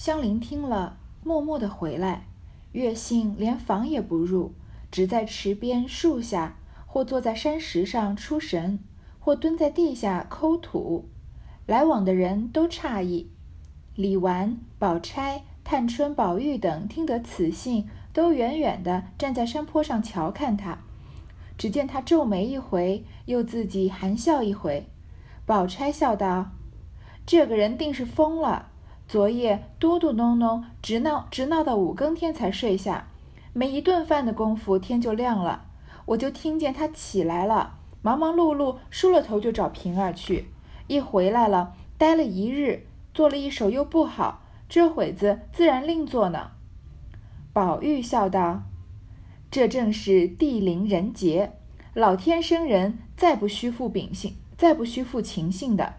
香菱听了，默默地回来。月信连房也不入，只在池边树下，或坐在山石上出神，或蹲在地下抠土。来往的人都诧异。李纨、宝钗、探春、宝玉等听得此信，都远远地站在山坡上瞧看他。只见他皱眉一回，又自己含笑一回。宝钗笑道：“这个人定是疯了。昨夜嘟嘟哝哝，直闹直闹到五更天才睡下。没一顿饭的功夫，天就亮了。我就听见他起来了，忙忙碌碌梳了头就找平儿去。一回来了，待了一日，做了一手又不好，这会子自然另做呢。”宝玉笑道。这正是地灵人杰，老天生人，再不虚负秉性，再不虚负情性的。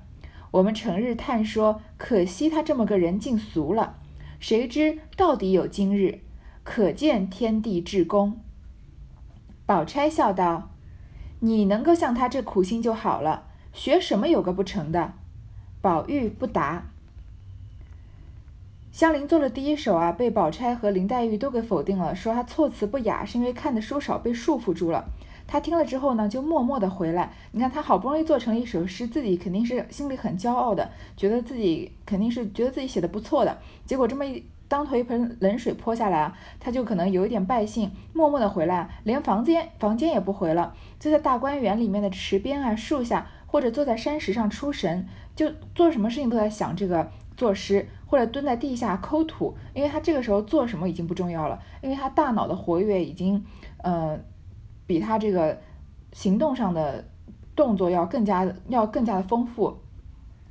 我们成日叹说，可惜他这么个人竟俗了。谁知到底有今日，可见天地至公。宝钗笑道：“你能够像他这苦心就好了，学什么有个不成的？”宝玉不答。香菱做了第一首啊，被宝钗和林黛玉都给否定了，说她措辞不雅，是因为看的书少，被束缚住了。他听了之后呢，就默默的回来。你看他好不容易做成一首诗，自己肯定是心里很骄傲的，觉得自己肯定是觉得自己写的不错的。结果这么一当头一盆冷水泼下来啊，她就可能有一点败兴，默默的回来，连房间房间也不回了，就在大观园里面的池边啊、树下，或者坐在山石上出神，就做什么事情都在想这个作诗。或者蹲在地下抠土，因为他这个时候做什么已经不重要了，因为他大脑的活跃已经，呃，比他这个行动上的动作要更加要更加的丰富，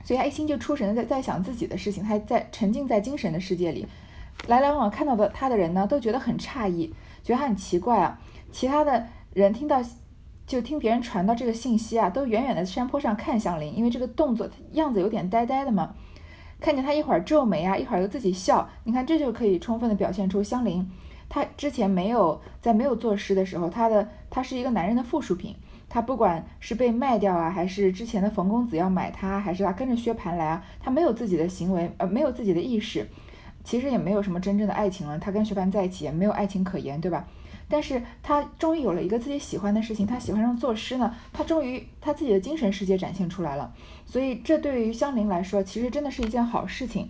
所以他一心就出神在在想自己的事情，他在沉浸在精神的世界里，来来往往看到的他的人呢，都觉得很诧异，觉得他很奇怪啊。其他的人听到就听别人传到这个信息啊，都远远的山坡上看香菱，因为这个动作样子有点呆呆的嘛。看见他一会儿皱眉啊，一会儿又自己笑，你看这就可以充分的表现出香菱，他之前没有在没有作诗的时候，他的他是一个男人的附属品，他不管是被卖掉啊，还是之前的冯公子要买他，还是他跟着薛蟠来啊，他没有自己的行为，呃，没有自己的意识，其实也没有什么真正的爱情了，他跟薛蟠在一起也没有爱情可言，对吧？但是他终于有了一个自己喜欢的事情，他喜欢上作诗呢，他终于他自己的精神世界展现出来了，所以这对于香菱来说，其实真的是一件好事情。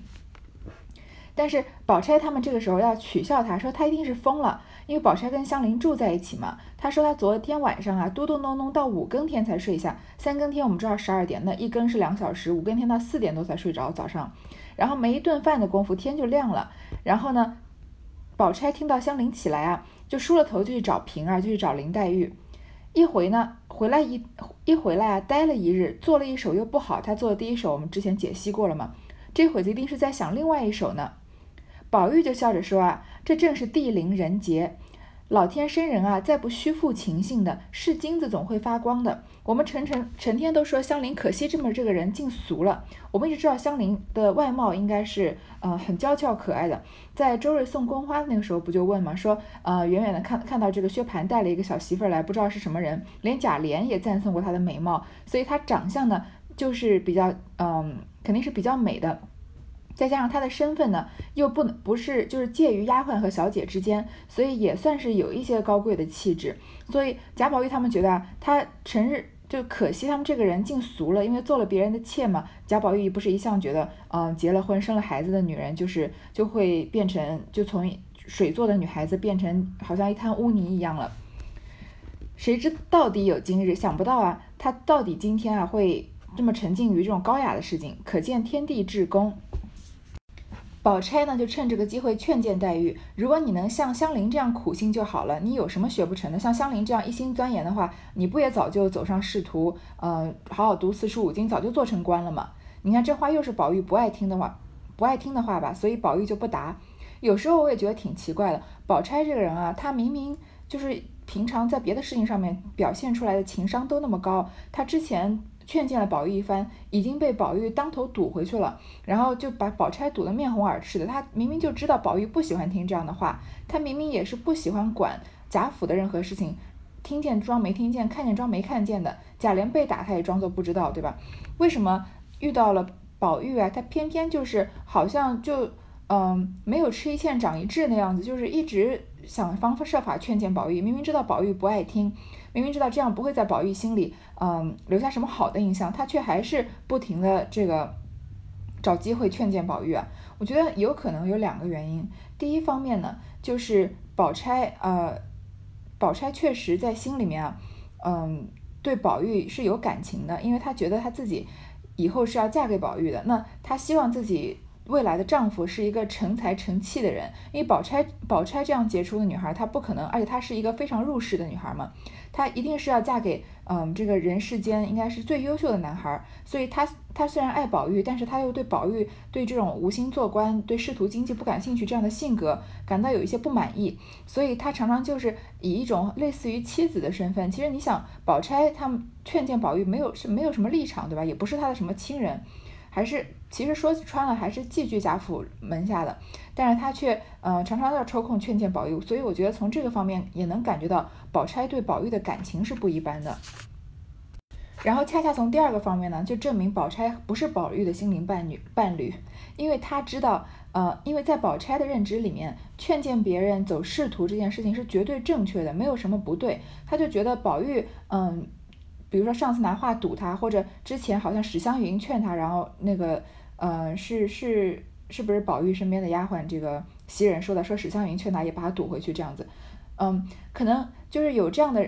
但是宝钗他们这个时候要取笑他，说他一定是疯了，因为宝钗跟香菱住在一起嘛。他说他昨天晚上啊，嘟嘟哝哝到五更天才睡下，三更天我们知道十二点，那一更是两小时，五更天到四点多才睡着早上，然后没一顿饭的功夫天就亮了，然后呢，宝钗听到香菱起来啊。就梳了头就去找平儿，就去找林黛玉。一回呢，回来一一回来啊，待了一日，做了一首又不好。他做的第一首我们之前解析过了嘛，这会子一定是在想另外一首呢。宝玉就笑着说啊，这正是地灵人杰。老天生人啊，再不虚负情性的，是金子总会发光的。我们成成成天都说香菱可惜这么这个人竟俗了。我们一直知道香菱的外貌应该是呃很娇俏可爱的。在周瑞送宫花那个时候不就问嘛，说呃远远的看看到这个薛蟠带了一个小媳妇儿来，不知道是什么人，连贾琏也赞颂过她的美貌，所以她长相呢就是比较嗯肯定是比较美的。再加上她的身份呢，又不能不是就是介于丫鬟和小姐之间，所以也算是有一些高贵的气质。所以贾宝玉他们觉得啊，他成日就可惜他们这个人竟俗了，因为做了别人的妾嘛。贾宝玉不是一向觉得，嗯，结了婚生了孩子的女人就是就会变成就从水做的女孩子变成好像一滩污泥一样了。谁知到底有今日，想不到啊，他到底今天啊会这么沉浸于这种高雅的事情，可见天地至公。宝钗呢，就趁这个机会劝谏黛玉：如果你能像香菱这样苦心就好了，你有什么学不成的？像香菱这样一心钻研的话，你不也早就走上仕途，呃，好好读四书五经，早就做成官了吗？你看这话又是宝玉不爱听的话，不爱听的话吧，所以宝玉就不答。有时候我也觉得挺奇怪的，宝钗这个人啊，她明明就是平常在别的事情上面表现出来的情商都那么高，她之前。劝谏了宝玉一番，已经被宝玉当头堵回去了，然后就把宝钗堵得面红耳赤的。他明明就知道宝玉不喜欢听这样的话，他明明也是不喜欢管贾府的任何事情，听见装没听见，看见装没看见的。贾琏被打，他也装作不知道，对吧？为什么遇到了宝玉啊，他偏偏就是好像就嗯，没有吃一堑长一智那样子，就是一直想方设法劝谏宝玉，明明知道宝玉不爱听，明明知道这样不会在宝玉心里嗯留下什么好的印象，他却还是不停的这个找机会劝谏宝玉啊。我觉得有可能有两个原因，第一方面呢，就是宝钗呃，宝钗确实在心里面啊，嗯，对宝玉是有感情的，因为她觉得她自己以后是要嫁给宝玉的，那她希望自己。未来的丈夫是一个成才成器的人，因为宝钗，宝钗这样杰出的女孩，她不可能，而且她是一个非常入世的女孩嘛，她一定是要嫁给，嗯，这个人世间应该是最优秀的男孩，所以她，她虽然爱宝玉，但是她又对宝玉对这种无心做官、对仕途经济不感兴趣这样的性格感到有一些不满意，所以她常常就是以一种类似于妻子的身份。其实你想，宝钗他们劝谏宝玉没有是没有什么立场，对吧？也不是他的什么亲人。还是其实说穿了，还是寄居贾府门下的，但是他却呃常常要抽空劝谏宝玉，所以我觉得从这个方面也能感觉到宝钗对宝玉的感情是不一般的。然后恰恰从第二个方面呢，就证明宝钗不是宝玉的心灵伴侣伴侣，因为他知道呃，因为在宝钗的认知里面，劝谏别人走仕途这件事情是绝对正确的，没有什么不对，他就觉得宝玉嗯。比如说上次拿话堵他，或者之前好像史湘云劝他，然后那个呃是是是不是宝玉身边的丫鬟这个袭人说的，说史湘云劝他也把他堵回去这样子，嗯，可能就是有这样的，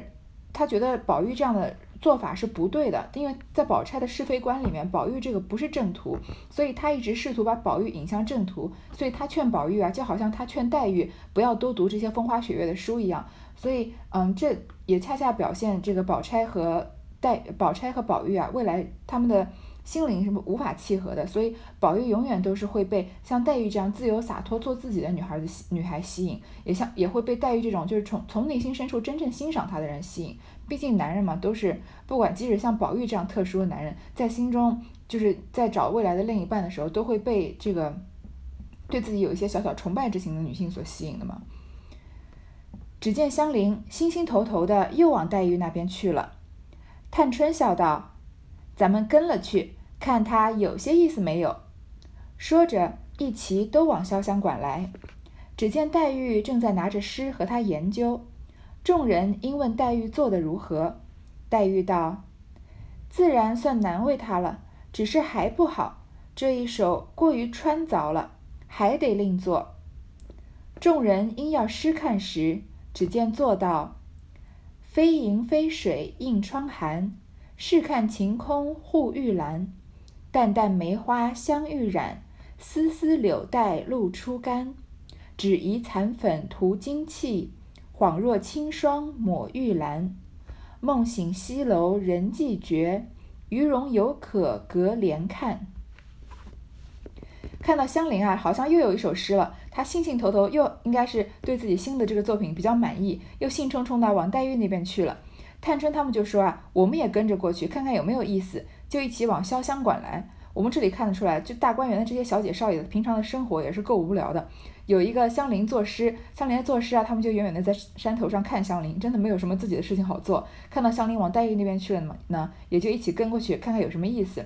他觉得宝玉这样的做法是不对的，因为在宝钗的是非观里面，宝玉这个不是正途，所以他一直试图把宝玉引向正途，所以他劝宝玉啊，就好像他劝黛玉不要多读这些风花雪月的书一样，所以嗯，这也恰恰表现这个宝钗和。黛宝钗和宝玉啊，未来他们的心灵是无法契合的，所以宝玉永远都是会被像黛玉这样自由洒脱、做自己的女孩的女孩吸引，也像也会被黛玉这种就是从从内心深处真正欣赏她的人吸引。毕竟男人嘛，都是不管即使像宝玉这样特殊的男人，在心中就是在找未来的另一半的时候，都会被这个对自己有一些小小崇拜之情的女性所吸引的嘛。只见香菱心心头头的又往黛玉那边去了。探春笑道：“咱们跟了去，看他有些意思没有。”说着，一齐都往潇湘馆来。只见黛玉正在拿着诗和他研究。众人因问黛玉做得如何，黛玉道：“自然算难为他了，只是还不好。这一首过于穿凿了，还得另做。”众人因要诗看时，只见做到。飞萤飞水映窗寒，试看晴空护玉兰。淡淡梅花香欲染，丝丝柳带露初干。只疑残粉涂金器，恍若清霜抹玉兰。梦醒西楼人寂绝，余容犹可隔帘看。看到香菱啊，好像又有一首诗了。他兴兴头头，又应该是对自己新的这个作品比较满意，又兴冲冲的往黛玉那边去了。探春他们就说啊，我们也跟着过去看看有没有意思，就一起往潇湘馆来。我们这里看得出来，就大观园的这些小姐少爷平常的生活也是够无聊的。有一个香菱作诗，香菱作诗啊，他们就远远的在山头上看香菱，真的没有什么自己的事情好做。看到香菱往黛玉那边去了呢，呢也就一起跟过去看看有什么意思。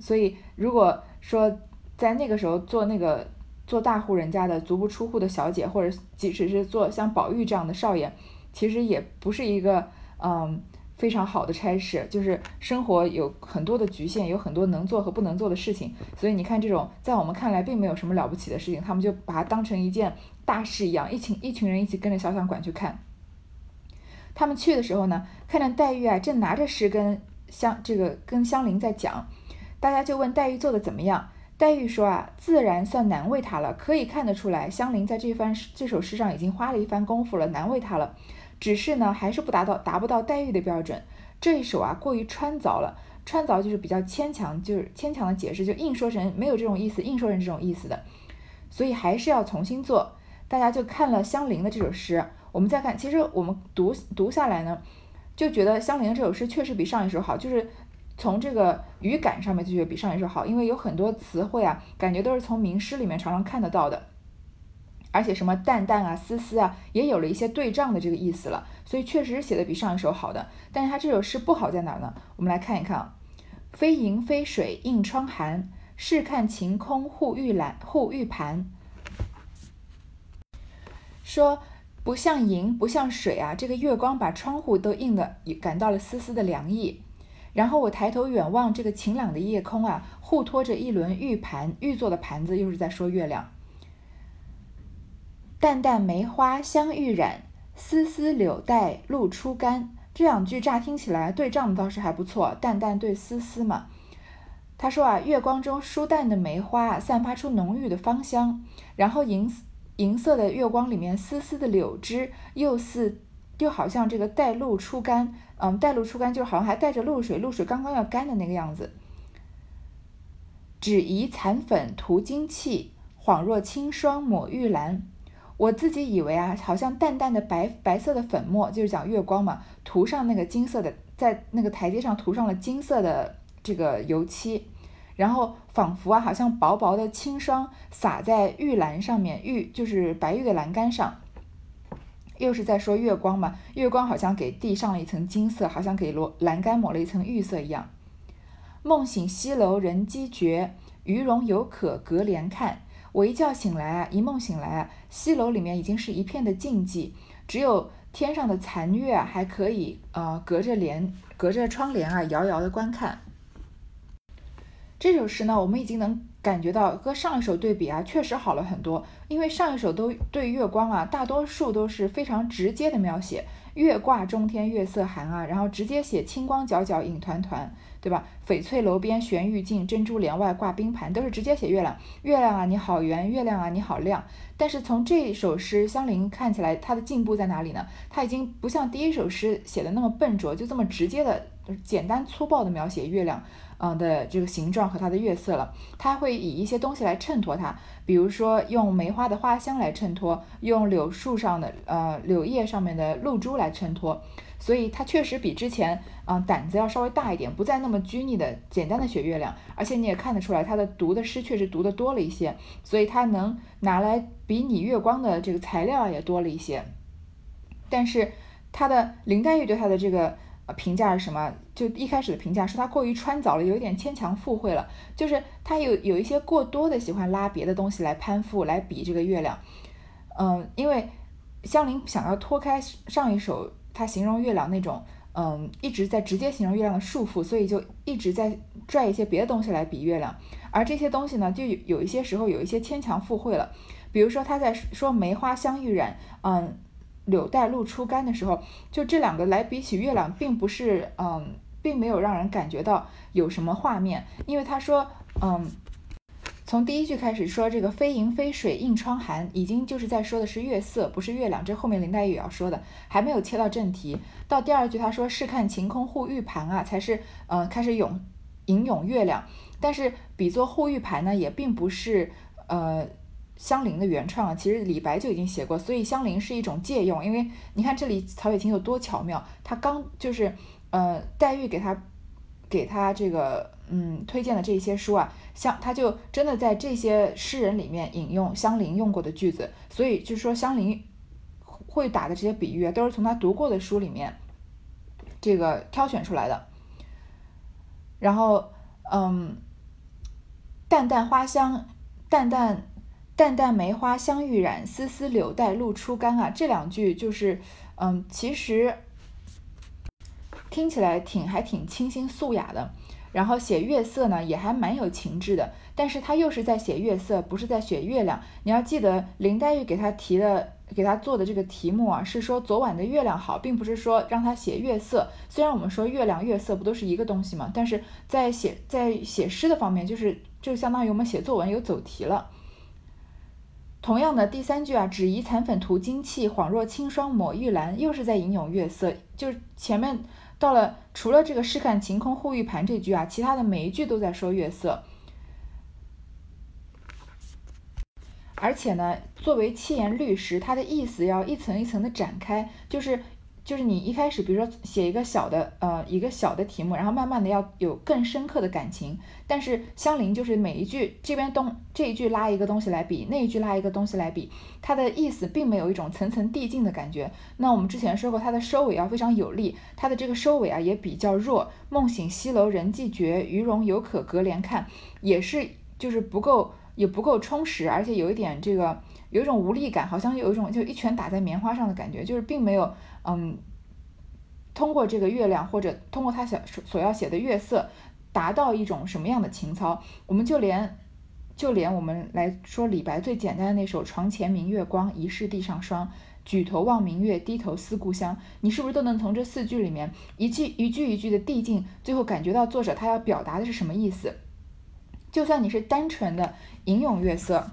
所以如果说在那个时候做那个做大户人家的足不出户的小姐，或者即使是做像宝玉这样的少爷，其实也不是一个嗯非常好的差事，就是生活有很多的局限，有很多能做和不能做的事情。所以你看，这种在我们看来并没有什么了不起的事情，他们就把它当成一件大事一样，一群一群人一起跟着小小馆去看。他们去的时候呢，看见黛玉啊正拿着诗跟香这个跟香菱在讲，大家就问黛玉做的怎么样。黛玉说啊，自然算难为他了，可以看得出来，香菱在这番这首诗上已经花了一番功夫了，难为他了。只是呢，还是不达到达不到黛玉的标准。这一首啊，过于穿凿了，穿凿就是比较牵强，就是牵强的解释，就硬说成没有这种意思，硬说成这种意思的。所以还是要重新做。大家就看了香菱的这首诗，我们再看，其实我们读读下来呢，就觉得香菱的这首诗确实比上一首好，就是。从这个语感上面就觉得比上一首好，因为有很多词汇啊，感觉都是从名诗里面常常看得到的，而且什么淡淡啊、丝丝啊，也有了一些对仗的这个意思了，所以确实是写的比上一首好的。但是它这首诗不好在哪呢？我们来看一看啊，飞萤飞水映窗寒，试看晴空护玉兰护玉盘。说不像银，不像水啊，这个月光把窗户都映得感到了丝丝的凉意。然后我抬头远望这个晴朗的夜空啊，互托着一轮玉盘，玉做的盘子，又是在说月亮。淡淡梅花香欲染，丝丝柳带露初干。这两句乍听起来对仗的倒是还不错，淡淡对丝丝嘛。他说啊，月光中疏淡的梅花散发出浓郁的芳香，然后银银色的月光里面丝丝的柳枝又似就好像这个带露初干，嗯，带露初干就好像还带着露水，露水刚刚要干的那个样子。只疑残粉涂金器，恍若清霜抹玉兰。我自己以为啊，好像淡淡的白白色的粉末，就是讲月光嘛，涂上那个金色的，在那个台阶上涂上了金色的这个油漆，然后仿佛啊，好像薄薄的清霜洒在玉栏上面，玉就是白玉的栏杆上，又是在说月光嘛，月光好像给地上了一层金色，好像给罗栏杆抹了一层玉色一样。梦醒西楼人迹绝，鱼龙犹可隔帘看。我一觉醒来啊，一梦醒来啊，西楼里面已经是一片的静寂，只有天上的残月啊，还可以呃隔着帘隔着窗帘啊遥遥的观看。这首诗呢，我们已经能感觉到和上一首对比啊，确实好了很多。因为上一首都对月光啊，大多数都是非常直接的描写，月挂中天月色寒啊，然后直接写清光皎皎影团团。对吧？翡翠楼边悬玉镜，珍珠帘外挂冰盘，都是直接写月亮。月亮啊，你好圆；月亮啊，你好亮。但是从这首诗，香菱看起来，她的进步在哪里呢？她已经不像第一首诗写的那么笨拙，就这么直接的、简单粗暴的描写月亮，嗯的这个形状和它的月色了。它会以一些东西来衬托它，比如说用梅花的花香来衬托，用柳树上的呃柳叶上面的露珠来衬托。所以它确实比之前，嗯，胆子要稍微大一点，不再那么拘泥的简单的写月亮，而且你也看得出来，他的读的诗确实读的多了一些，所以他能拿来比拟月光的这个材料也多了一些。但是他的林黛玉对他的这个评价是什么？就一开始的评价说他过于穿凿了，有一点牵强附会了，就是他有有一些过多的喜欢拉别的东西来攀附来比这个月亮，嗯，因为香菱想要脱开上一首。他形容月亮那种，嗯，一直在直接形容月亮的束缚，所以就一直在拽一些别的东西来比月亮，而这些东西呢，就有一些时候有一些牵强附会了。比如说他在说梅花香欲染，嗯，柳带露初干的时候，就这两个来比起月亮，并不是，嗯，并没有让人感觉到有什么画面，因为他说，嗯。从第一句开始说这个飞萤飞水映窗寒，已经就是在说的是月色，不是月亮。这后面林黛玉也要说的，还没有切到正题。到第二句，他说试看晴空护玉盘啊，才是呃开始咏吟咏月亮。但是比作护玉盘呢，也并不是呃香菱的原创啊，其实李白就已经写过，所以香菱是一种借用。因为你看这里曹雪芹有多巧妙，他刚就是呃黛玉给他给他这个。嗯，推荐的这些书啊，像他就真的在这些诗人里面引用香菱用过的句子，所以就是说香菱会打的这些比喻啊，都是从他读过的书里面这个挑选出来的。然后，嗯，淡淡花香，淡淡淡淡梅花香欲染，丝丝柳带露初干啊，这两句就是，嗯，其实听起来挺还挺清新素雅的。然后写月色呢，也还蛮有情致的，但是他又是在写月色，不是在写月亮。你要记得，林黛玉给他提的、给他做的这个题目啊，是说昨晚的月亮好，并不是说让他写月色。虽然我们说月亮、月色不都是一个东西嘛，但是在写在写诗的方面，就是就相当于我们写作文有走题了。同样的第三句啊，只疑残粉涂金器，恍若清霜抹玉兰，又是在吟咏月色，就是前面。到了除了这个“试看晴空护玉盘”这句啊，其他的每一句都在说月色。而且呢，作为七言律诗，它的意思要一层一层的展开，就是。就是你一开始，比如说写一个小的，呃，一个小的题目，然后慢慢的要有更深刻的感情。但是相邻就是每一句这边东这一句拉一个东西来比，那一句拉一个东西来比，它的意思并没有一种层层递进的感觉。那我们之前说过，它的收尾要非常有力，它的这个收尾啊也比较弱。梦醒西楼人迹绝，鱼龙犹可隔帘看，也是就是不够也不够充实，而且有一点这个有一种无力感，好像有一种就一拳打在棉花上的感觉，就是并没有嗯通过这个月亮或者通过他想所要写的月色达到一种什么样的情操。我们就连就连我们来说李白最简单的那首“床前明月光，疑是地上霜”。举头望明月，低头思故乡。你是不是都能从这四句里面一句一句一句的递进，最后感觉到作者他要表达的是什么意思？就算你是单纯的吟咏月色，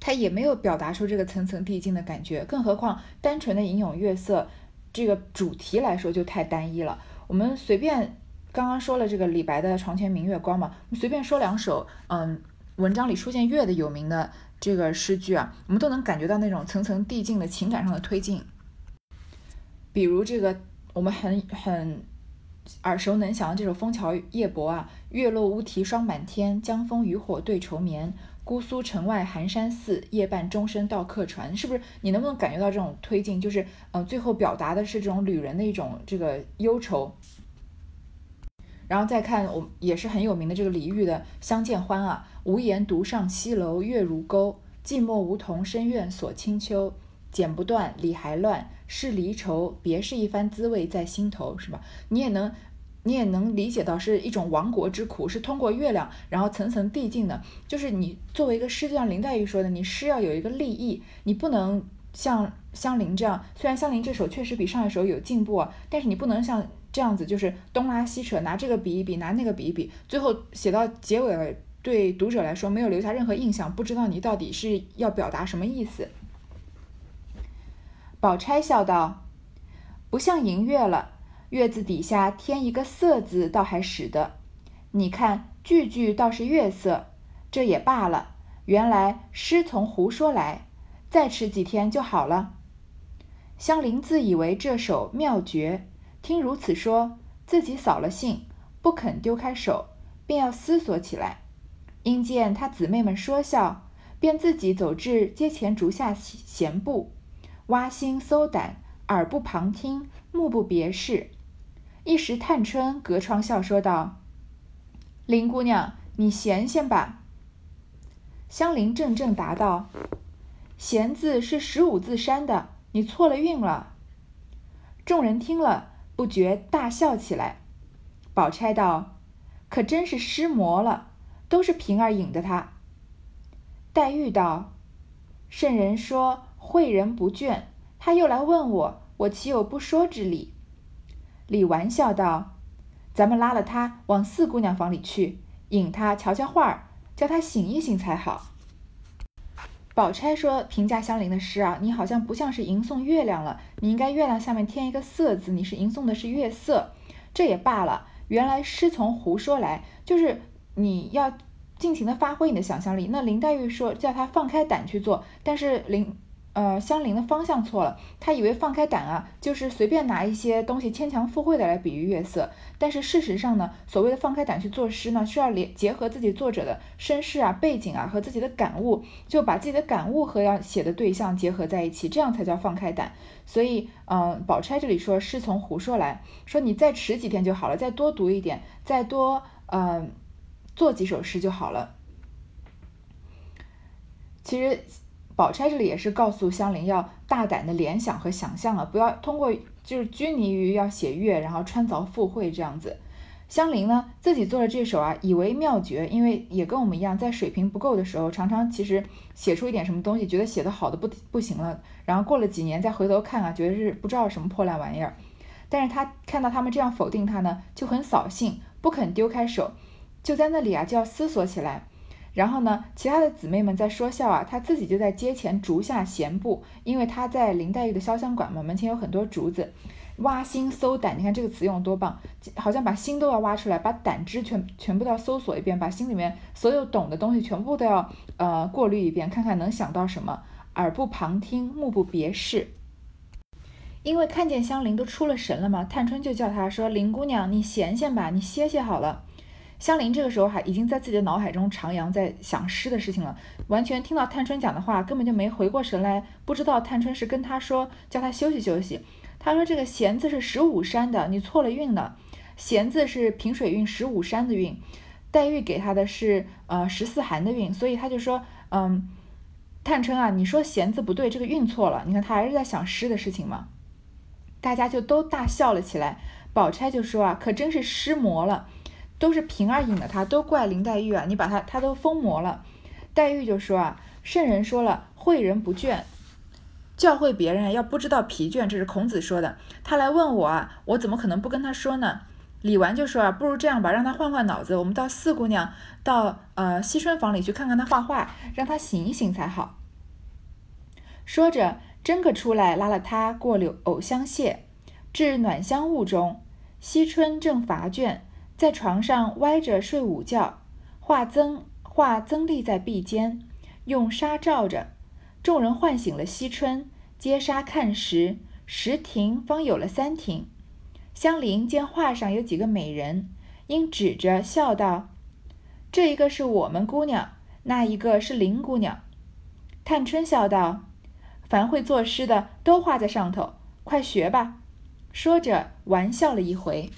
他也没有表达出这个层层递进的感觉。更何况单纯的吟咏月色，这个主题来说就太单一了。我们随便刚刚说了这个李白的《床前明月光》嘛，我们随便说两首，嗯，文章里出现月的有名的。这个诗句啊，我们都能感觉到那种层层递进的情感上的推进。比如这个我们很很耳熟能详的这首《枫桥夜泊》啊，“月落乌啼霜满天，江枫渔火对愁眠。姑苏城外寒山寺，夜半钟声到客船。”是不是？你能不能感觉到这种推进？就是，呃，最后表达的是这种旅人的一种这个忧愁。然后再看我也是很有名的这个李煜的《相见欢》啊。无言独上西楼，月如钩。寂寞梧桐深院锁清秋。剪不断，理还乱，是离愁。别是一番滋味在心头，是吧？你也能，你也能理解到是一种亡国之苦，是通过月亮，然后层层递进的。就是你作为一个诗，就像林黛玉说的，你诗要有一个立意，你不能像香菱这样。虽然香菱这首确实比上一首有进步，但是你不能像这样子，就是东拉西扯，拿这个比一比，拿那个比一比，最后写到结尾了。对读者来说没有留下任何印象，不知道你到底是要表达什么意思。宝钗笑道：“不像银月了，月字底下添一个色字倒还使得。你看句句倒是月色，这也罢了。原来诗从胡说来，再迟几天就好了。”香菱自以为这首妙绝，听如此说，自己扫了兴，不肯丢开手，便要思索起来。因见他姊妹们说笑，便自己走至阶前竹下闲步，挖心搜胆，耳不旁听，目不别视。一时探春隔窗笑说道：“林姑娘，你闲闲吧。”香菱怔怔答道：“闲字是十五字山的，你错了韵了。”众人听了，不觉大笑起来。宝钗道：“可真是失魔了。”都是平儿引的他。黛玉道：“圣人说诲人不倦，他又来问我，我岂有不说之理？”李纨笑道：“咱们拉了他往四姑娘房里去，引他瞧瞧画儿，叫他醒一醒才好。”宝钗说：“评价香菱的诗啊，你好像不像是吟诵月亮了，你应该月亮下面添一个色字，你是吟诵的是月色。这也罢了，原来诗从胡说来，就是。”你要尽情的发挥你的想象力。那林黛玉说叫他放开胆去做，但是林呃相邻的方向错了，他以为放开胆啊，就是随便拿一些东西牵强附会的来比喻月色。但是事实上呢，所谓的放开胆去做诗呢，需要连结合自己作者的身世啊、背景啊和自己的感悟，就把自己的感悟和要写的对象结合在一起，这样才叫放开胆。所以，嗯，宝钗这里说是从胡说来说，你再迟几天就好了，再多读一点，再多嗯。做几首诗就好了。其实，宝钗这里也是告诉香菱要大胆的联想和想象啊，不要通过就是拘泥于要写月，然后穿凿附会这样子。香菱呢自己做了这首啊，以为妙绝，因为也跟我们一样，在水平不够的时候，常常其实写出一点什么东西，觉得写的好的不不行了，然后过了几年再回头看啊，觉得是不知道什么破烂玩意儿。但是他看到他们这样否定他呢，就很扫兴，不肯丢开手。就在那里啊，就要思索起来。然后呢，其他的姊妹们在说笑啊，她自己就在阶前竹下闲步，因为她在林黛玉的潇湘馆嘛，门前有很多竹子。挖心搜胆，你看这个词用多棒，好像把心都要挖出来，把胆汁全全部都要搜索一遍，把心里面所有懂的东西全部都要呃过滤一遍，看看能想到什么。耳不旁听，目不别视，因为看见香菱都出了神了嘛。探春就叫她说：“林姑娘，你闲闲吧，你歇歇好了。”香菱这个时候还已经在自己的脑海中徜徉，在想诗的事情了，完全听到探春讲的话，根本就没回过神来，不知道探春是跟他说叫他休息休息。他说这个闲字是十五山的，你错了韵了，闲字是平水韵十五山的韵。黛玉给他的是呃十四寒的运，所以他就说，嗯，探春啊，你说弦字不对，这个运错了。你看他还是在想诗的事情嘛。大家就都大笑了起来。宝钗就说啊，可真是诗魔了，都是平儿引的他，都怪林黛玉啊，你把他他都疯魔了。黛玉就说啊，圣人说了，诲人不倦，教诲别人要不知道疲倦，这是孔子说的。他来问我啊，我怎么可能不跟他说呢？李纨就说啊，不如这样吧，让他换换脑子，我们到四姑娘到呃惜春房里去看看他画画，让他醒一醒才好。说着，真个出来拉了他过柳藕香榭，至暖香坞中。惜春正乏倦，在床上歪着睡午觉，画增画增立在壁间，用纱罩着。众人唤醒了惜春，揭纱看时，十亭方有了三亭。香菱见画上有几个美人，因指着笑道：“这一个是我们姑娘，那一个是林姑娘。”探春笑道：“凡会作诗的都画在上头，快学吧。”说着玩笑了一回。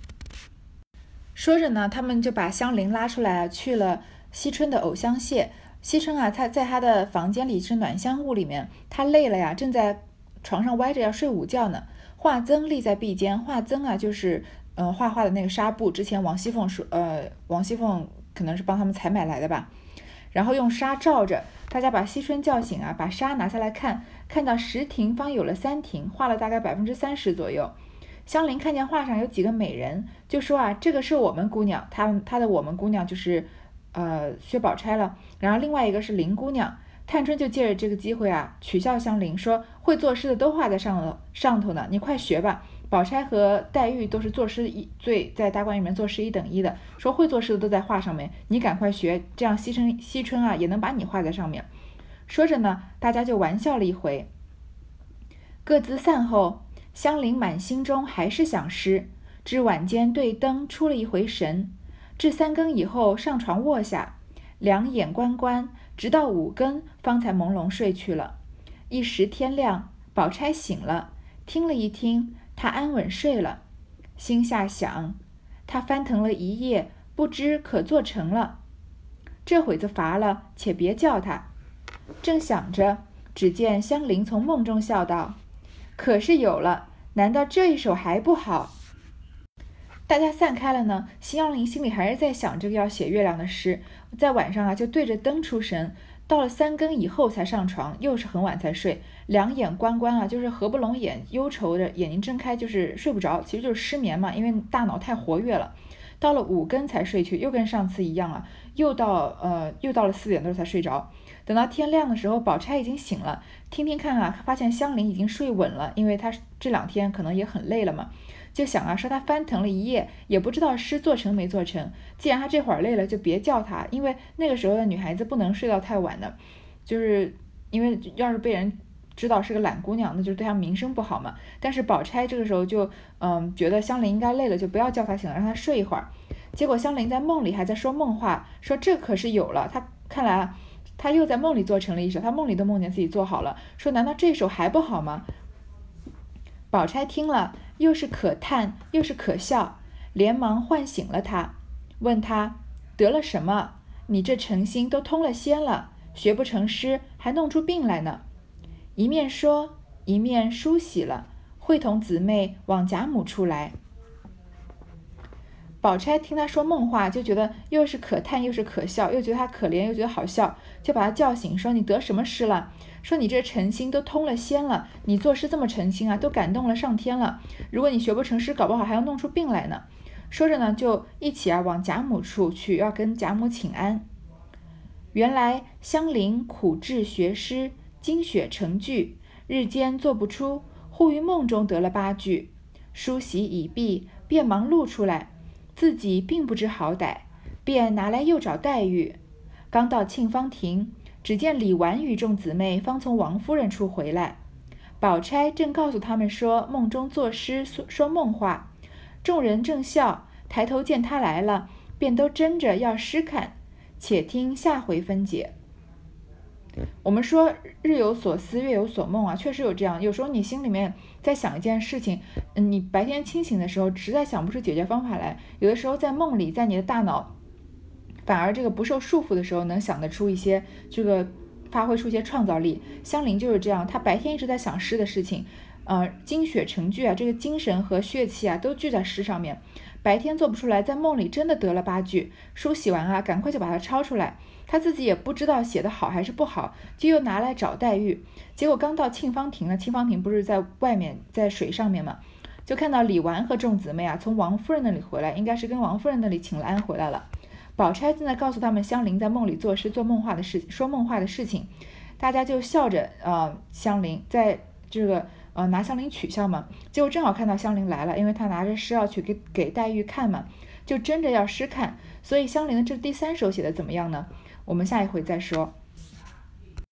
说着呢，他们就把香菱拉出来，去了惜春的藕香榭。惜春啊，他在他的房间里是暖香屋里面，他累了呀，正在床上歪着要睡午觉呢。画曾立在壁间，画曾啊，就是呃画画的那个纱布。之前王熙凤说，呃，王熙凤可能是帮他们采买来的吧。然后用纱罩着，大家把惜春叫醒啊，把纱拿下来看，看到十亭方有了三亭，画了大概百分之三十左右。香菱看见画上有几个美人，就说啊，这个是我们姑娘，她她的我们姑娘就是呃薛宝钗了。然后另外一个是林姑娘，探春就借着这个机会啊，取笑香菱说，会作诗的都画在上头上头呢，你快学吧。宝钗和黛玉都是作诗一最在大观园里面作诗一等一的，说会作诗的都在画上面，你赶快学，这样惜春惜春啊也能把你画在上面。说着呢，大家就玩笑了一回，各自散后。香菱满心中还是想诗，至晚间对灯出了一回神，至三更以后上床卧下，两眼关关，直到五更方才朦胧睡去了。一时天亮，宝钗醒了，听了一听，她安稳睡了，心下想：她翻腾了一夜，不知可做成了。这会子乏了，且别叫她。正想着，只见香菱从梦中笑道。可是有了，难道这一首还不好？大家散开了呢。香菱心里还是在想这个要写月亮的诗，在晚上啊就对着灯出神，到了三更以后才上床，又是很晚才睡，两眼关关啊，就是合不拢眼，忧愁的眼睛睁开就是睡不着，其实就是失眠嘛，因为大脑太活跃了。到了五更才睡去，又跟上次一样了，又到呃又到了四点多才睡着。等到天亮的时候，宝钗已经醒了，听听看啊，发现香菱已经睡稳了，因为她这两天可能也很累了嘛，就想啊，说她翻腾了一夜，也不知道诗做成没做成。既然她这会儿累了，就别叫她，因为那个时候的女孩子不能睡到太晚的，就是因为要是被人知道是个懒姑娘，那就是对她名声不好嘛。但是宝钗这个时候就嗯觉得香菱应该累了，就不要叫她醒了，让她睡一会儿。结果香菱在梦里还在说梦话，说这可是有了，她看来啊。他又在梦里做成了一首，他梦里都梦见自己做好了，说难道这首还不好吗？宝钗听了，又是可叹又是可笑，连忙唤醒了他，问他得了什么？你这诚心都通了仙了，学不成诗，还弄出病来呢？一面说，一面梳洗了，会同姊妹往贾母处来。宝钗听他说梦话，就觉得又是可叹又是可笑，又觉得他可怜又觉得好笑，就把他叫醒，说：“你得什么诗了？说你这诚心都通了仙了，你作诗这么诚心啊，都感动了上天了。如果你学不成诗，搞不好还要弄出病来呢。”说着呢，就一起啊往贾母处去，要跟贾母请安。原来香菱苦志学诗，精血成句，日间做不出，忽于梦中得了八句，梳洗已毕，便忙露出来。自己并不知好歹，便拿来又找黛玉。刚到沁芳亭，只见李纨与众姊妹方从王夫人处回来。宝钗正告诉他们说梦中作诗说说梦话，众人正笑，抬头见他来了，便都争着要诗看。且听下回分解。我们说日有所思，夜有所梦啊，确实有这样。有时候你心里面在想一件事情，嗯，你白天清醒的时候实在想不出解决方法来，有的时候在梦里，在你的大脑反而这个不受束缚的时候，能想得出一些这个发挥出一些创造力。香菱就是这样，她白天一直在想诗的事情，呃，精血成聚啊，这个精神和血气啊都聚在诗上面。白天做不出来，在梦里真的得了八句。书写完啊，赶快就把它抄出来。他自己也不知道写的好还是不好，就又拿来找黛玉。结果刚到沁芳亭呢，沁芳亭不是在外面，在水上面嘛，就看到李纨和众姊妹啊，从王夫人那里回来，应该是跟王夫人那里请了安回来了。宝钗正在告诉他们香菱在梦里作诗、做梦话的事，说梦话的事情，大家就笑着呃香菱在这个呃拿香菱取笑嘛。结果正好看到香菱来了，因为他拿着诗要去给给黛玉看嘛，就争着要诗看。所以香菱的这第三首写的怎么样呢？我们下一回再说。